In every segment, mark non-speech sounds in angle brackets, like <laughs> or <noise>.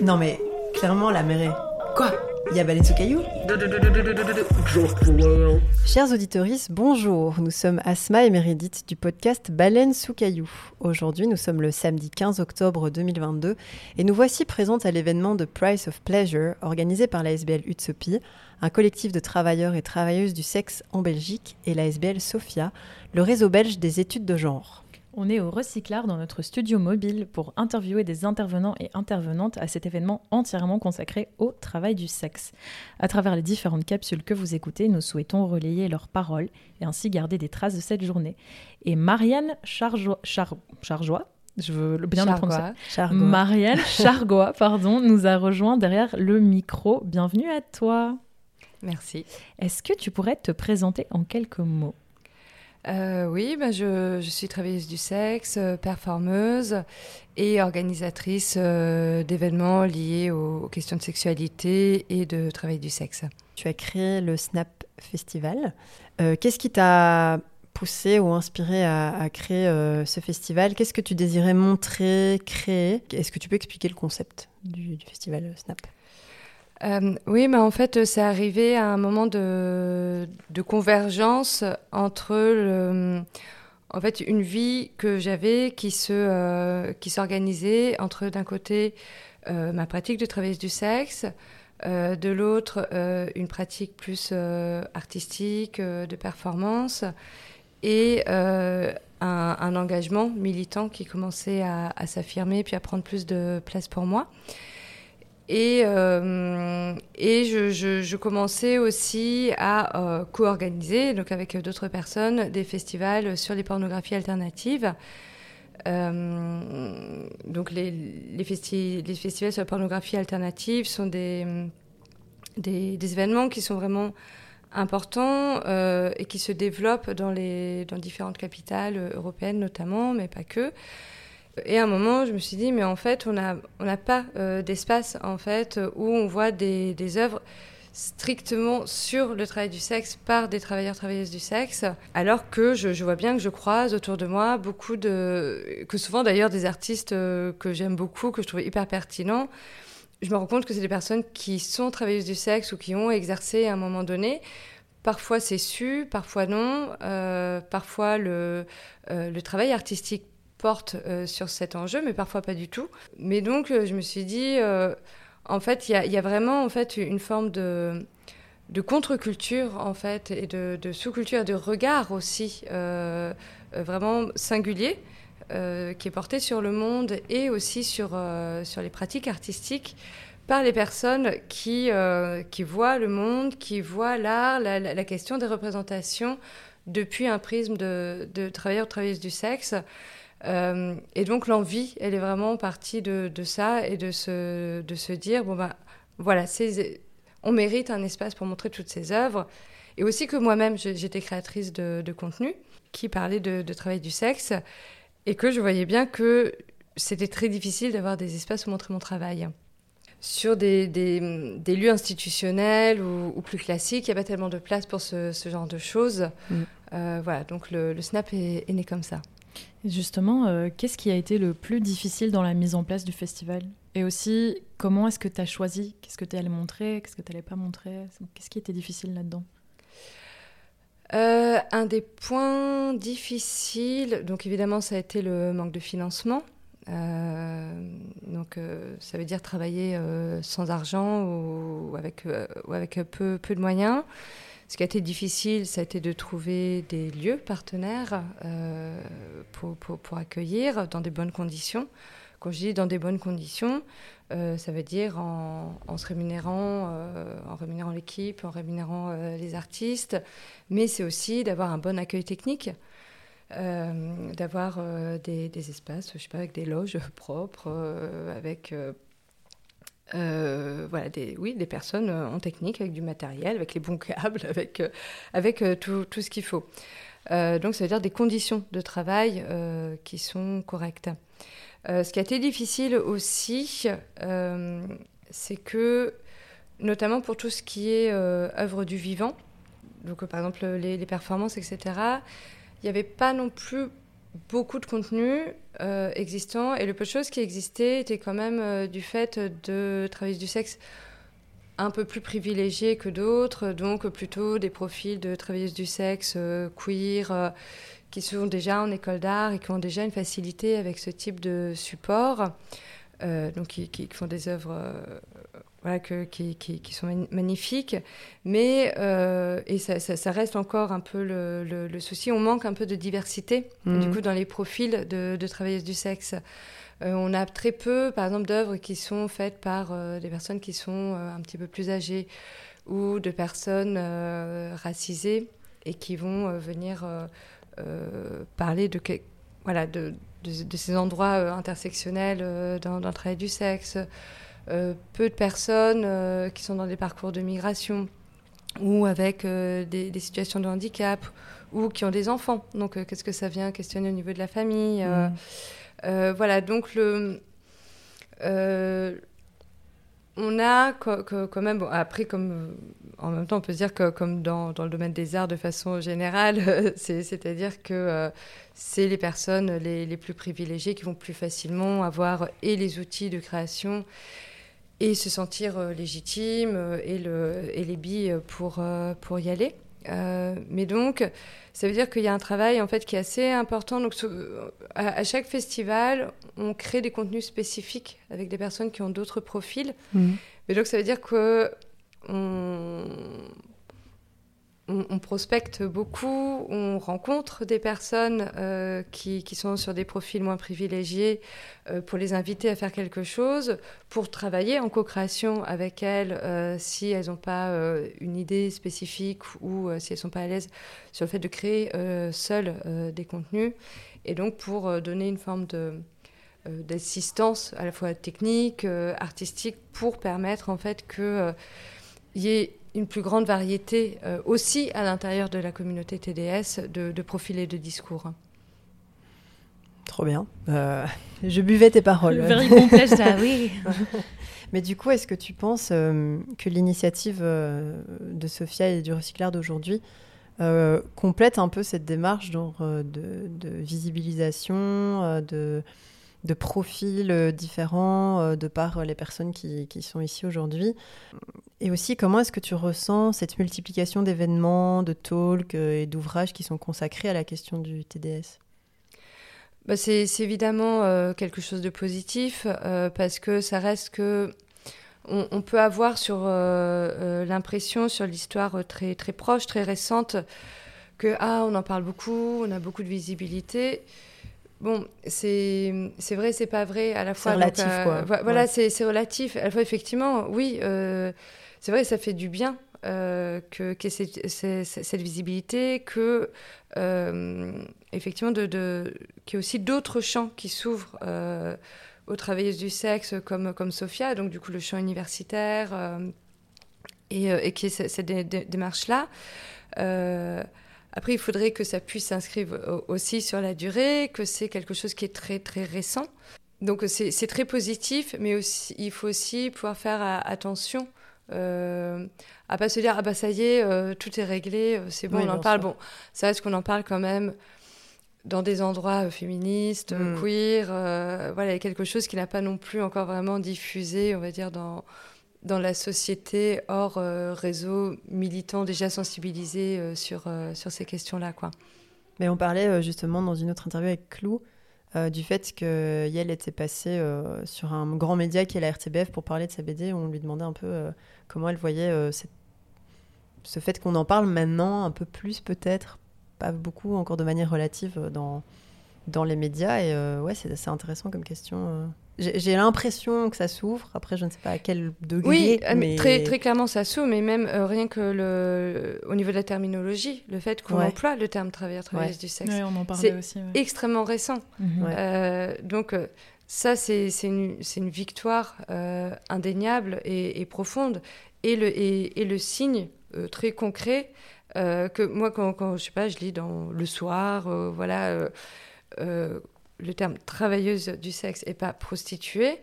Non mais, clairement, la mer est... Quoi Il y a Baleine sous caillou Chers auditeurs, bonjour. Nous sommes Asma et Meredith du podcast Baleine sous caillou. Aujourd'hui, nous sommes le samedi 15 octobre 2022 et nous voici présentes à l'événement de Price of Pleasure organisé par la SBL Utopie, un collectif de travailleurs et travailleuses du sexe en Belgique, et la SBL Sophia, le réseau belge des études de genre. On est au Recyclard dans notre studio mobile pour interviewer des intervenants et intervenantes à cet événement entièrement consacré au travail du sexe. À travers les différentes capsules que vous écoutez, nous souhaitons relayer leurs paroles et ainsi garder des traces de cette journée. Et Marianne Charjois je veux bien le prononcer. Marianne <laughs> Chargois, pardon, nous a rejoint derrière le micro. Bienvenue à toi. Merci. Est-ce que tu pourrais te présenter en quelques mots? Euh, oui, ben je, suis travailleuse du sexe, euh, performeuse et organisatrice euh, d'événements liés aux, questions de sexualité et de travail du sexe. Tu as créé le Snap Festival. Qu'est-ce qui t'a poussé ou inspiré à, créer ce festival? Qu'est-ce que tu désirais montrer, créer? Est-ce que tu peux expliquer le concept du festival Snap? Euh, oui, mais en fait, c'est arrivé à un moment de, convergence entre en fait, une vie que j'avais qui euh, s'organisait entre d'un côté euh, ma pratique de travailleuse du sexe, de l'autre une pratique plus artistique de performance et un, un, engagement militant qui commençait à, à s'affirmer puis à prendre plus de place pour moi. Et, euh, je, commençais aussi à euh, co-organiser, donc avec d'autres personnes, des festivals sur les pornographies alternatives. Euh, donc les, les, festi les, festivals sur la pornographie alternative sont des, événements qui sont vraiment importants et qui se développent dans différentes capitales européennes notamment, mais pas que. Et à un moment, je me suis dit, mais en fait, on n'a pas euh, d'espace en fait où on voit des, œuvres strictement sur le travail du sexe par des travailleurs travailleuses du sexe, alors que je, vois bien que je croise autour de moi beaucoup de que souvent d'ailleurs des artistes euh, que j'aime beaucoup, que je trouve hyper pertinents. Je me rends compte que c'est des personnes qui sont travailleuses du sexe ou qui ont exercé à un moment donné. Parfois c'est su, parfois non. Euh, parfois le travail artistique porte euh, sur cet enjeu, mais parfois pas du tout. Mais donc, euh, je me suis dit, euh, en fait, il y, a vraiment en fait une forme de, de contre-culture en fait et de, sous-culture, de regard aussi vraiment singulier. qui est porté sur le monde et aussi sur, sur les pratiques artistiques par les personnes qui, qui voient le monde, qui voient l'art, la, la, la, question des représentations depuis un prisme de, de travailleurs, travailleuses du sexe. Euh, et donc l'envie, elle est vraiment partie de, de, ça et de se, de se dire, bon ben voilà, on mérite un espace pour montrer toutes ces œuvres. Et aussi que moi-même, j'étais créatrice de, de, contenu qui parlait de, de, travail du sexe et que je voyais bien que c'était très difficile d'avoir des espaces où montrer mon travail. Sur des, des, des lieux institutionnels ou, ou plus classiques, il n'y a pas tellement de place pour ce, ce genre de choses. Mm. Euh, voilà, donc le, le Snap est, est né comme ça. Justement, euh, qu'est-ce qui a été le plus difficile dans la mise en place du festival? Et aussi, comment est-ce que tu as choisi? Qu'est-ce que tu allais montrer? Qu'est-ce que tu n'allais pas montrer? Qu'est-ce qui était difficile là-dedans? Euh, Un des points difficiles, donc évidemment, ça a été le manque de financement. Euh, donc, ça veut dire travailler sans argent ou avec, peu de moyens. Ce qui a été difficile, ça a été de trouver des lieux partenaires euh, pour, accueillir dans des bonnes conditions. Quand je dis dans des bonnes conditions, euh, ça veut dire en, se rémunérant, euh, en rémunérant l'équipe, en rémunérant les artistes, mais c'est aussi d'avoir un bon accueil technique. D'avoir des, espaces, je sais pas, avec des loges <laughs> propres, avec euh, voilà, des, oui, des personnes euh, en technique avec du matériel, avec les bons <laughs> câbles, avec, euh, avec tout, tout, ce qu'il faut. Donc, ça veut dire des conditions de travail qui sont correctes. ce qui a été difficile aussi, c'est que, notamment pour tout ce qui est œuvre du vivant, donc par exemple les, les performances, etc., il n'y avait pas non plus beaucoup de contenus euh, existants et le peu de choses qui existaient étaient quand même euh, du fait de travailleuses du sexe un peu plus privilégiés que d'autres, donc plutôt des profils de travailleuses du sexe euh, queer qui sont déjà en école d'art et qui ont déjà une facilité avec ce type de support, donc qui, font des œuvres voilà, que, qui, qui, qui, sont magnifiques. Mais, euh, et ça, ça, reste encore un peu le, le, souci, on manque un peu de diversité, du mhm. coup, dans les profils de, de travailleuses du sexe. Euh, on a très peu, par exemple, d'œuvres qui sont faites par euh, des personnes qui sont un petit peu plus âgées ou de personnes racisées et qui vont venir parler de, voilà, de, de, ces endroits intersectionnels dans, dans, le travail du sexe. Euh, peu de personnes euh, qui sont dans des parcours de migration ou avec euh, des, situations de handicap ou qui ont des enfants. Donc, qu'est-ce que ça vient questionner au niveau de la famille mmh. Voilà, donc le, on a quand même, bon, après, comme en même temps, on peut se dire que comme dans, dans le domaine des arts de façon générale, <laughs> c'est-à-dire que c'est les personnes les, les, plus privilégiées qui vont plus facilement avoir et les outils de création et se sentir euh, légitime euh, et, le, et les billes pour, euh, pour y aller. mais donc, ça veut dire qu'il y a un travail en fait qui est assez important. Donc, à, chaque festival, on crée des contenus spécifiques avec des personnes qui ont d'autres profils. Mmh. Mais donc, ça veut dire que on, on, prospecte beaucoup, on rencontre des personnes euh, qui, sont sur des profils moins privilégiés euh, pour les inviter à faire quelque chose, pour travailler en co-création avec elles euh, si elles n'ont pas une idée spécifique ou si elles ne sont pas à l'aise sur le fait de créer seules des contenus. Et donc pour donner une forme d'assistance à la fois technique, artistique, pour permettre en fait qu'il y ait une plus grande variété euh, aussi à l'intérieur de la communauté TDS de, de profils et de discours. Trop bien. Euh, je buvais tes paroles. Very oui. <laughs> Mais du coup, est-ce que tu penses euh, que l'initiative de Sophia et du recycleur d'aujourd'hui complète un peu cette démarche de, de, visibilisation, de, de profils différents euh, de par euh, les personnes qui, qui sont ici aujourd'hui? Et aussi, comment est-ce que tu ressens cette multiplication d'événements, de talks et d'ouvrages qui sont consacrés à la question du TDS bah c'est, évidemment quelque chose de positif parce que ça reste que on, peut avoir sur l'impression sur l'histoire très très proche, très récente que ah on en parle beaucoup, on a beaucoup de visibilité, Bon, c'est vrai, c'est pas vrai à la fois. C'est relatif, euh, quoi. Voilà, c'est relatif. À la fois, effectivement, oui, euh, c'est vrai, ça fait du bien euh, que, que cette visibilité, que effectivement, de, qu'il y ait aussi d'autres champs qui s'ouvrent aux travailleuses du sexe, comme Sophia, donc du coup le champ universitaire, et, et qui est cette, démarche-là. Après, il faudrait que ça puisse s'inscrire aussi sur la durée, que c'est quelque chose qui est très très récent. Donc c'est très positif, mais aussi, il faut aussi pouvoir faire attention euh, à pas se dire ah bah ça y est, euh, tout est réglé, euh, c'est bon, on en parle. Bon, ça reste qu'on en parle quand même dans des endroits euh, féministes, mm. queer. voilà, y a quelque chose qui n'a pas non plus encore vraiment diffusé, on va dire dans dans la société hors euh, réseau militant déjà sensibilisé euh, sur, euh, sur ces questions-là. quoi. Mais on parlait justement dans une autre interview avec Clou du fait que Yel était passée sur un grand média qui est la RTBF pour parler de sa BD. On lui demandait un peu comment elle voyait ce fait qu'on en parle maintenant un peu plus peut-être, pas beaucoup, encore de manière relative dans, dans les médias. Et ouais, c'est assez intéressant comme question. J'ai l'impression que ça s'ouvre. Après, je ne sais pas à quel degré. Oui, euh, mais... très, très clairement, ça s'ouvre, mais même euh, rien que le, au niveau de la terminologie, le fait qu'on emploie le terme travailleur, travailleuse du sexe, c'est extrêmement récent. Mhm. Euh, donc, ça, c'est une, une, victoire indéniable et, profonde. Et le, et, et le signe très concret que moi, quand, quand, je sais pas, je lis dans Le Soir, voilà le terme travailleuse du sexe et pas prostituée,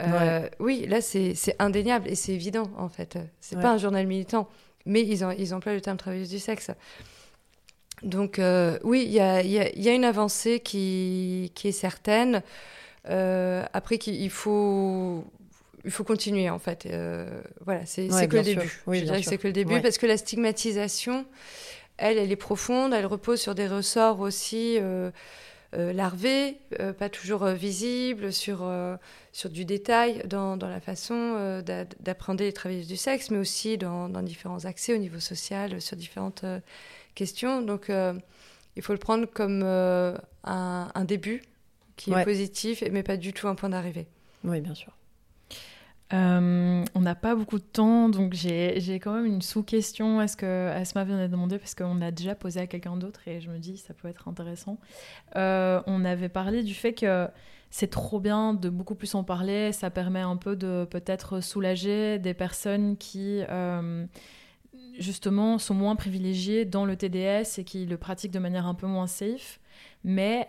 euh, oui, là c'est indéniable et c'est évident en fait. C'est pas un journal militant, mais ils, ont, ils emploient le terme travailleuse du sexe. donc oui, il y a, y, y a, une avancée qui, qui est certaine. après, il faut il faut continuer en fait. Euh, voilà, c'est que, le début. je dirais que c'est que le début parce que la stigmatisation, elle, elle est profonde, elle repose sur des ressorts aussi euh, euh, larvés, pas toujours visibles, sur, sur du détail dans, dans la façon d'apprendre les travailleuses du sexe, mais aussi dans, dans, différents accès au niveau social, sur différentes questions. Donc il faut le prendre comme un, un, début qui est positif, mais pas du tout un point d'arrivée. Oui, bien sûr. Euh, on n'a pas beaucoup de temps, donc j'ai quand même une sous-question. Est-ce que Asma vient de demander parce qu'on a déjà posé à quelqu'un d'autre et je me dis ça peut être intéressant. Euh, on avait parlé du fait que c'est trop bien de beaucoup plus en parler. Ça permet un peu de peut-être soulager des personnes qui euh, justement sont moins privilégiées dans le TDS et qui le pratiquent de manière un peu moins safe. Mais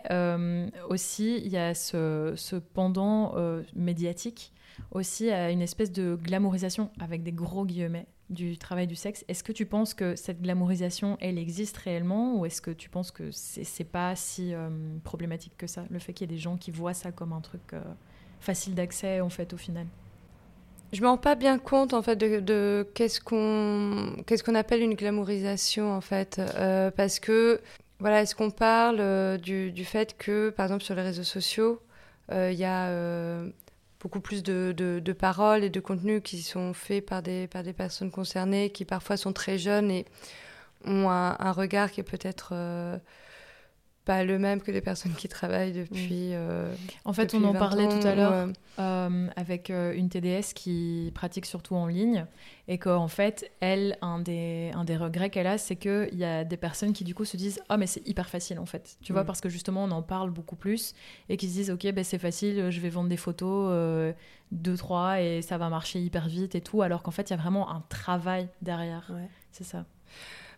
aussi il y a ce, ce pendant médiatique aussi à une espèce de glamourisation, avec des gros guillemets, du travail du sexe. Est-ce que tu penses que cette glamourisation, elle existe réellement ou est-ce que tu penses que c'est pas si euh, problématique que ça, le fait qu'il y ait des gens qui voient ça comme un truc euh, facile d'accès en fait au final? Je me rends pas bien compte en fait de, qu'est-ce qu'on qu'est-ce qu'on appelle une glamourisation en fait euh, parce que voilà est-ce qu'on parle du, fait que par exemple sur les réseaux sociaux il y a beaucoup plus de, de, paroles et de contenus qui sont faits par des, par des personnes concernées, qui parfois sont très jeunes et ont un, regard qui est peut-être euh, pas le même que les personnes qui travaillent depuis. Mm. Euh, en fait, on en parlait tout à l'heure euh, avec euh, une TDS qui pratique surtout en ligne et qu'en fait, elle, un des, un des regrets qu'elle a, c'est qu'il y a des personnes qui du coup se disent Ah, oh, mais c'est hyper facile en fait. Tu vois, mm. parce que justement, on en parle beaucoup plus et qui se disent Ok, ben, c'est facile, je vais vendre des photos, deux, trois, et ça va marcher hyper vite et tout, alors qu'en fait, il y a vraiment un travail derrière. C'est ça.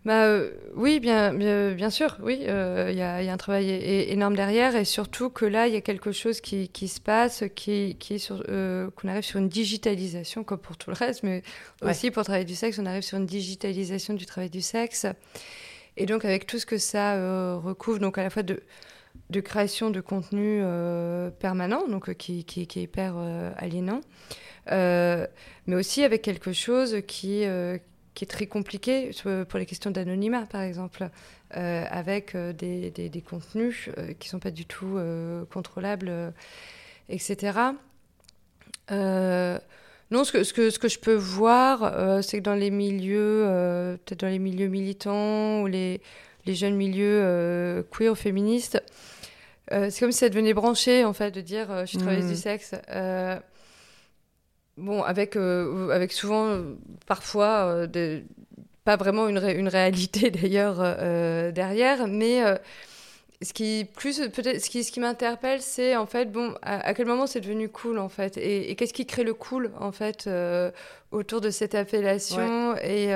Bah, euh, oui, bien, bien, sûr, oui, il euh, y, a, un travail énorme derrière et surtout que là, il y a quelque chose qui, qui se passe, qui, qui est sur, euh, qu'on arrive sur une digitalisation, comme pour tout le reste, mais aussi pour travailler du sexe, on arrive sur une digitalisation du travail du sexe. Et donc, avec tout ce que ça recouvre, donc à la fois de, de création de contenu permanent, donc qui, qui, qui est hyper aliénant, mais aussi avec quelque chose qui, qui est très compliqué pour les questions d'anonymat, par exemple, euh, avec euh, des, des, contenus euh, qui ne sont pas du tout contrôlables, etc. non, ce que, ce, que, ce que je peux voir, c'est que dans les milieux, peut-être dans les milieux militants ou les, les jeunes milieux queer féministes, c'est comme si ça devenait branché, en fait, de dire je suis travailleuse du mmh. sexe. Bon, avec, euh, avec souvent, euh, parfois, euh, pas vraiment une, une réalité <laughs> d'ailleurs derrière, mais ce qui plus peut-être ce qui, ce qui m'interpelle c'est en fait bon à, quel moment c'est devenu cool en fait et, qu'est-ce qui crée le cool en fait autour de cette appellation et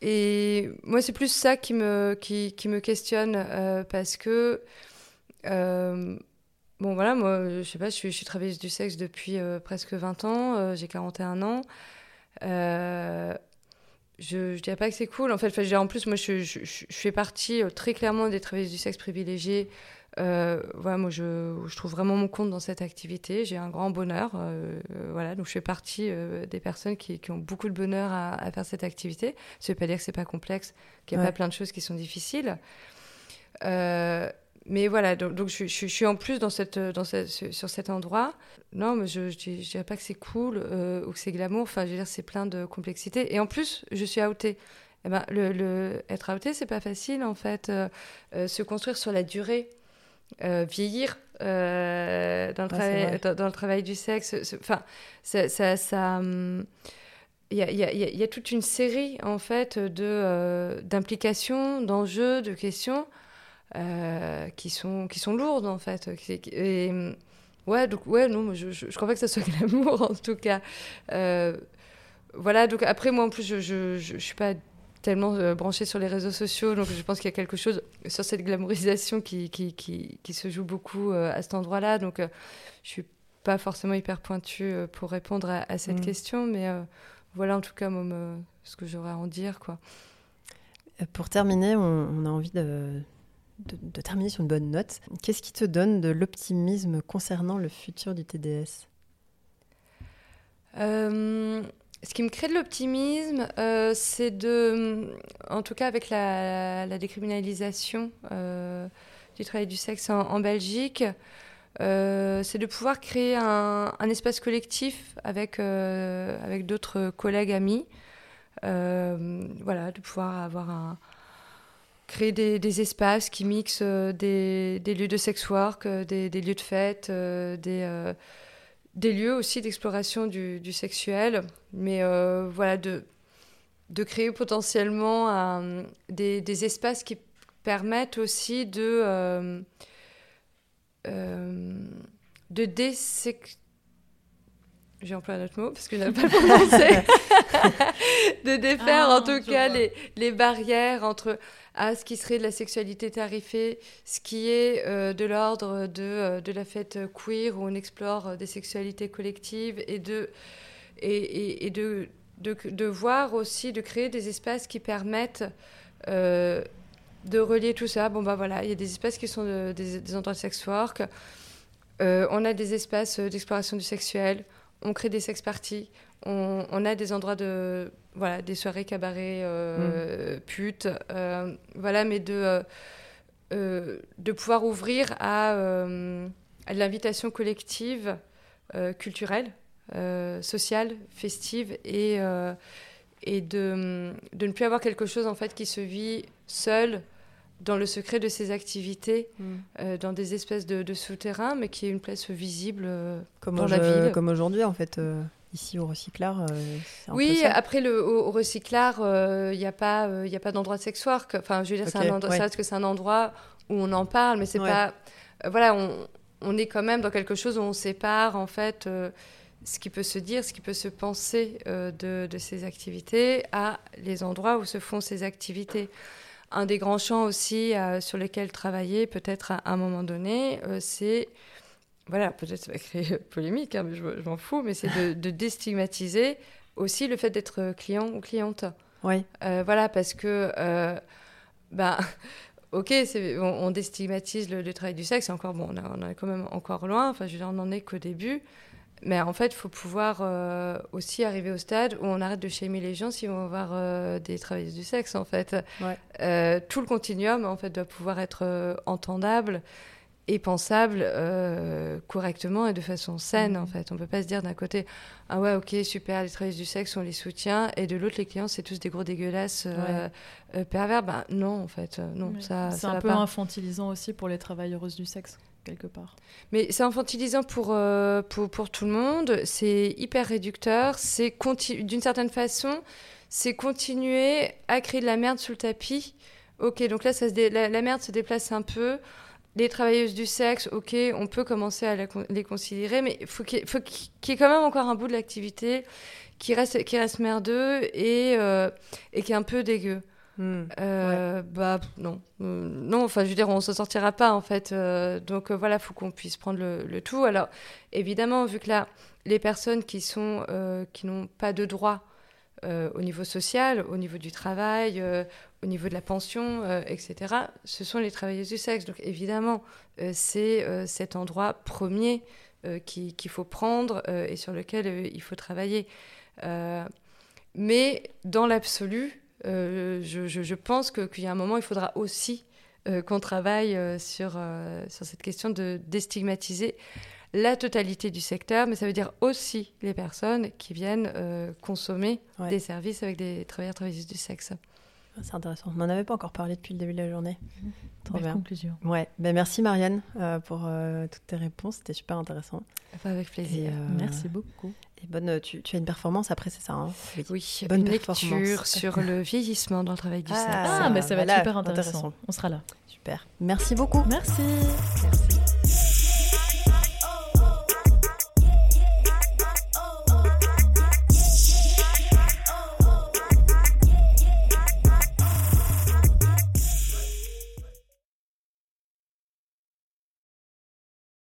et moi c'est plus ça qui me qui, qui me questionne parce que Bon, voilà, moi, je sais pas, je suis, je suis travailleuse du sexe depuis euh, presque 20 ans, euh, j'ai 41 ans. Euh, je, je dirais pas que c'est cool. En fait, en plus, moi, je, je, je, fais partie très clairement des travailleuses du sexe privilégiées. voilà, moi, je, trouve vraiment mon compte dans cette activité. J'ai un grand bonheur. voilà, donc je fais partie des personnes qui, qui, ont beaucoup de bonheur à, à faire cette activité. Ça veut pas dire que c'est pas complexe, qu'il n'y a pas plein de choses qui sont difficiles. Euh, mais voilà, donc, je, suis en plus dans cette, dans sur cet endroit. Non, mais je ne dirais pas que c'est cool euh, ou que c'est glamour. Enfin, je veux dire, c'est plein de complexité. Et en plus, je suis outée. Eh ben, le, le, être outé, c'est pas facile en fait. Euh, euh, se construire sur la durée, vieillir dans, le travail, dans, le travail du sexe. Enfin, ça. ça, ça hum, il y, a, y, a, y, a, toute une série en fait de d'implications, d'enjeux, de questions euh, qui, sont, qui sont lourdes en fait. Et, ouais, donc, ouais, non, je, je, crois pas que ça soit <laughs> glamour en tout cas. Euh, voilà, donc après, moi en plus, je, je, je, suis pas tellement euh, branchée sur les réseaux sociaux, donc je pense qu'il y a quelque chose sur cette glamourisation qui, qui, qui, qui se joue beaucoup à cet endroit-là. Donc je suis pas forcément hyper pointue pour répondre à, cette mm. question, mais voilà en tout cas moi, ce que j'aurais à en dire. quoi. Pour terminer, on, a envie de, de, terminer sur une bonne note. Qu'est-ce qui te donne de l'optimisme concernant le futur du TDS euh, Ce qui me crée de l'optimisme, euh, c'est de, en tout cas avec la, décriminalisation euh, du travail du sexe en, Belgique, c'est de pouvoir créer un, espace collectif avec, avec d'autres collègues amis. voilà, de pouvoir avoir un, créer des, espaces qui mixent euh, des, lieux de sex work, euh, des, lieux de fête, euh, des, lieux aussi d'exploration du, sexuel, mais voilà, de, de créer potentiellement des, espaces qui permettent aussi de, de désex j'ai employé un autre mot parce que je n'ai pas <laughs> le prononcer, <laughs> de défaire ah, en tout cas les, les, barrières entre à ce qui serait de la sexualité tarifée, ce qui est euh, de l'ordre de, euh, de, la fête queer où on explore euh, des sexualités collectives et de, et, et, de, de, de, voir aussi, de créer des espaces qui permettent de relier tout ça. Bon, bah voilà, il y a des espaces qui sont des, des, endroits de sex work. on a des espaces d'exploration du sexuel. On crée des sex parties. On, on a des endroits de voilà, des soirées cabaret, euh, mm. putes, euh, voilà, mais de, euh, de pouvoir ouvrir à, l'invitation collective, culturelle, sociale, festive, et, et de, de, ne plus avoir quelque chose en fait qui se vit seul dans le secret de ses activités, mm. dans des espèces de, de souterrains, mais qui est une place visible comme dans la ville. Comme aujourd'hui, en fait ici au recyclard. Euh, oui, après le au, recyclard, il euh, n'y a pas il euh, a pas d'endroit de sex work. Enfin, je veux dire, c'est un endroit, que c'est un endroit où on en parle, mais c'est pas voilà, on, on, est quand même dans quelque chose où on sépare en fait ce qui peut se dire, ce qui peut se penser de, de, ces activités à les endroits où se font ces activités. Un des grands champs aussi sur lesquels travailler peut-être à, un moment donné, c'est voilà, peut-être ça va créer <laughs> polémique, hein, mais je, m'en fous, mais c'est <laughs> de, déstigmatiser aussi le fait d'être client ou cliente. Oui. Euh, voilà, parce que, euh, ben, <laughs> ok, on, on, déstigmatise le, travail du sexe, encore, bon, on, est quand même encore loin, enfin, je veux dire, on n'en est qu'au début. Mais en fait, il faut pouvoir euh, aussi arriver au stade où on arrête de shamer les gens s'ils vont avoir des travailleuses du sexe, en fait. tout le continuum, en fait, doit pouvoir être entendable et pensable euh, correctement et de façon saine, en mmh. fait. On peut pas se dire d'un côté, ah ouais, ok, super, les travailleuses du sexe, on les soutient, et de l'autre, les clients, c'est tous des gros dégueulasses euh, euh, pervers. Ben non, en fait, non, ça C'est un peu infantilisant aussi pour les travailleuses du sexe, Mais c'est infantilisant pour, pour, pour, tout le monde, c'est hyper réducteur, c'est d'une certaine façon, c'est continuer à créer de la merde sous le tapis. Ok, donc là, la, merde se déplace un peu les travailleuses du sexe, ok, on peut commencer à les considérer, mais il faut qu'il y ait quand même encore un bout de l'activité qui reste, qui reste merdeux et, euh, et qui est un peu dégueu. Hmm. Euh, bah non, euh, non. Enfin, je veux dire, on se sortira pas en fait. donc voilà, faut qu'on puisse prendre le, le, tout. Alors évidemment, vu que là, les personnes qui sont qui n'ont pas de droit euh, au niveau social, au niveau du travail, euh, au niveau de la pension, euh, etc., ce sont les travailleuses du sexe. Donc évidemment, c'est cet endroit premier qu'il faut prendre et sur lequel il faut travailler. mais dans l'absolu, je, je, pense qu'il y a un moment, il faudra aussi qu'on travaille sur, sur cette question de déstigmatiser la totalité du secteur, mais ça veut dire aussi les personnes qui viennent euh, consommer des services avec des travailleurs travailleuses du sexe. Ah, c'est intéressant. On n'en avait pas encore parlé depuis le début de la journée. Trop bien. conclusion. Ouais. Ben, merci Marianne euh, pour euh, toutes tes réponses. C'était super intéressant. Avec plaisir. merci beaucoup. Et bonne, tu, as une performance après, c'est ça hein Oui, bonne une lecture sur le vieillissement dans le travail du ah, sexe. Ah, ben, ça va être super intéressant. intéressant. On sera là. Super. Merci beaucoup. Merci. merci.